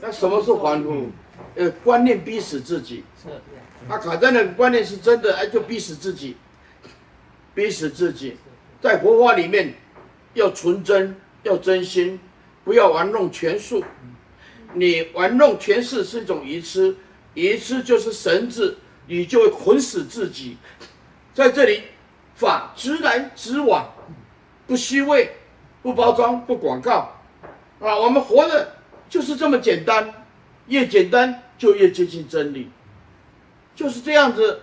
那什么是还复？呃，观念逼死自己。是。他卡在那个观念是真的，哎，就逼死自己，逼死自己。在佛法里面，要纯真，要真心，不要玩弄权术。你玩弄权势是一种愚痴，愚痴就是绳子，你就会捆死自己。在这里，法直来直往，不虚伪，不包装，不广告。啊，我们活的就是这么简单，越简单就越接近真理，就是这样子，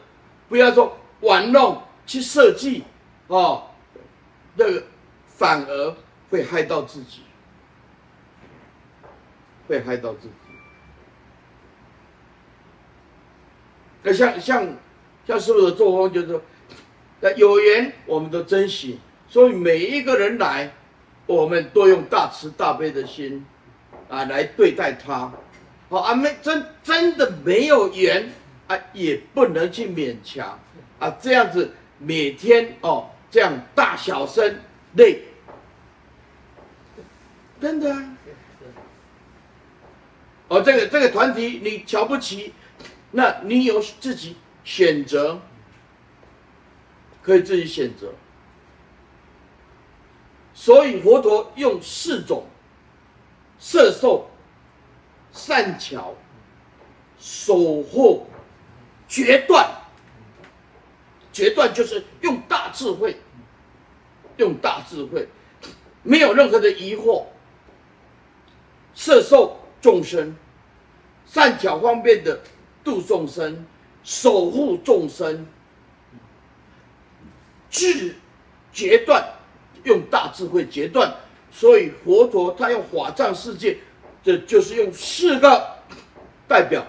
不要说玩弄去设计，哦，那个反而会害到自己，会害到自己。那像像像师傅的作风就是说，那有缘我们都珍惜，所以每一个人来。我们都用大慈大悲的心啊来对待他，好啊，没真真的没有缘啊，也不能去勉强。啊，这样子每天哦这样大小声累，真的啊，哦这个这个团体你瞧不起，那你有自己选择，可以自己选择。所以佛陀用四种摄受、善巧、守护、决断。决断就是用大智慧，用大智慧，没有任何的疑惑。摄受众生，善巧方便的度众生，守护众生，智决断。用大智慧决断，所以佛陀他用法藏世界，这就是用四个代表，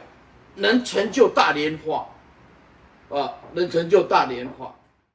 能成就大莲花，啊，能成就大莲花。